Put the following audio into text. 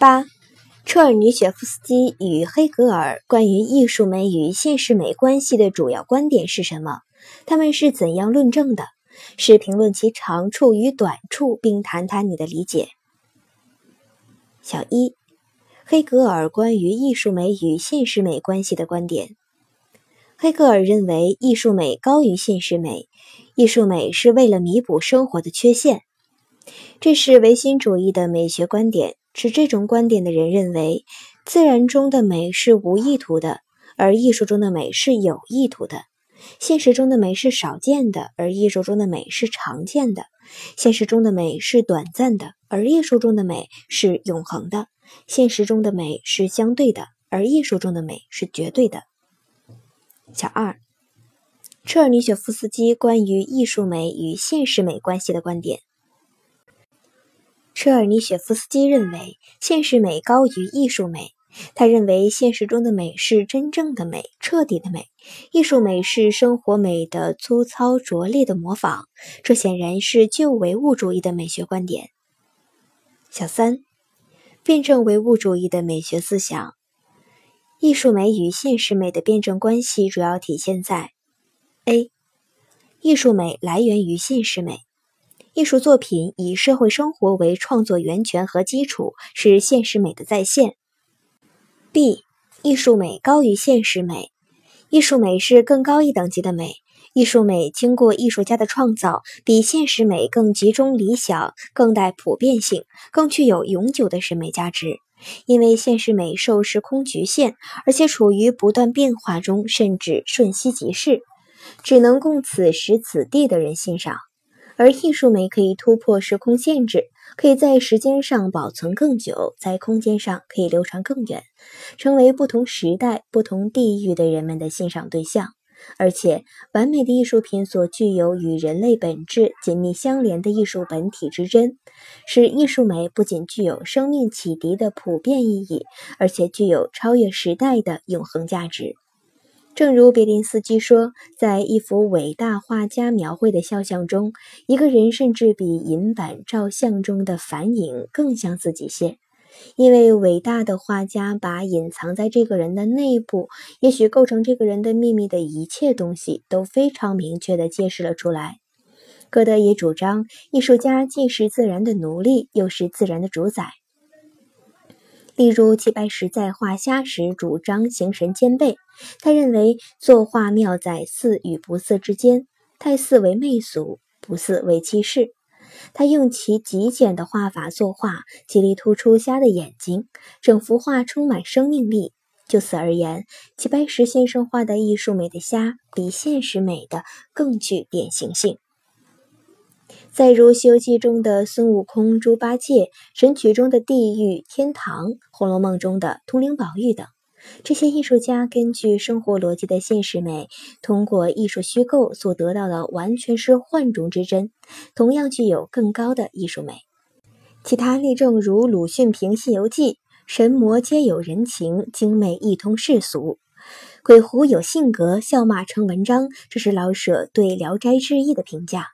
八，车尔尼雪夫斯基与黑格尔关于艺术美与现实美关系的主要观点是什么？他们是怎样论证的？是评论其长处与短处，并谈谈你的理解。小一，黑格尔关于艺术美与现实美关系的观点。黑格尔认为，艺术美高于现实美，艺术美是为了弥补生活的缺陷。这是唯心主义的美学观点。持这种观点的人认为，自然中的美是无意图的，而艺术中的美是有意图的；现实中的美是少见的，而艺术中的美是常见的；现实中的美是短暂的，而艺术中的美是永恒的；现实中的美是相对的，而艺术中的美是绝对的。小二，车尔尼雪夫斯基关于艺术美与现实美关系的观点。车尔尼雪夫斯基认为，现实美高于艺术美。他认为，现实中的美是真正的美、彻底的美，艺术美是生活美的粗糙拙劣的模仿。这显然是旧唯物主义的美学观点。小三，辩证唯物主义的美学思想。艺术美与现实美的辩证关系主要体现在：a. 艺术美来源于现实美，艺术作品以社会生活为创作源泉和基础，是现实美的再现；b. 艺术美高于现实美，艺术美是更高一等级的美，艺术美经过艺术家的创造，比现实美更集中理想，更带普遍性，更具有永久的审美价值。因为现实美受时空局限，而且处于不断变化中，甚至瞬息即逝，只能供此时此地的人欣赏；而艺术美可以突破时空限制，可以在时间上保存更久，在空间上可以流传更远，成为不同时代、不同地域的人们的欣赏对象。而且，完美的艺术品所具有与人类本质紧密相连的艺术本体之真，使艺术美不仅具有生命启迪的普遍意义，而且具有超越时代的永恒价值。正如别林斯基说，在一幅伟大画家描绘的肖像中，一个人甚至比银版照相中的反影更像自己些。因为伟大的画家把隐藏在这个人的内部，也许构成这个人的秘密的一切东西，都非常明确地揭示了出来。歌德也主张，艺术家既是自然的奴隶，又是自然的主宰。例如，齐白石在画虾时主张形神兼备，他认为作画妙在似与不似之间，太似为媚俗，不似为气势。他用其极简的画法作画，极力突出虾的眼睛，整幅画充满生命力。就此而言，齐白石先生画的艺术美的虾，比现实美的更具典型性。再如《西游记》中的孙悟空、猪八戒，《神曲》中的地狱、天堂，《红楼梦》中的通灵宝玉等。这些艺术家根据生活逻辑的现实美，通过艺术虚构所得到的完全是幻中之真，同样具有更高的艺术美。其他例证如鲁迅评《西游记》：“神魔皆有人情，精美一通世俗；鬼狐有性格，笑骂成文章。”这是老舍对《聊斋志异》的评价。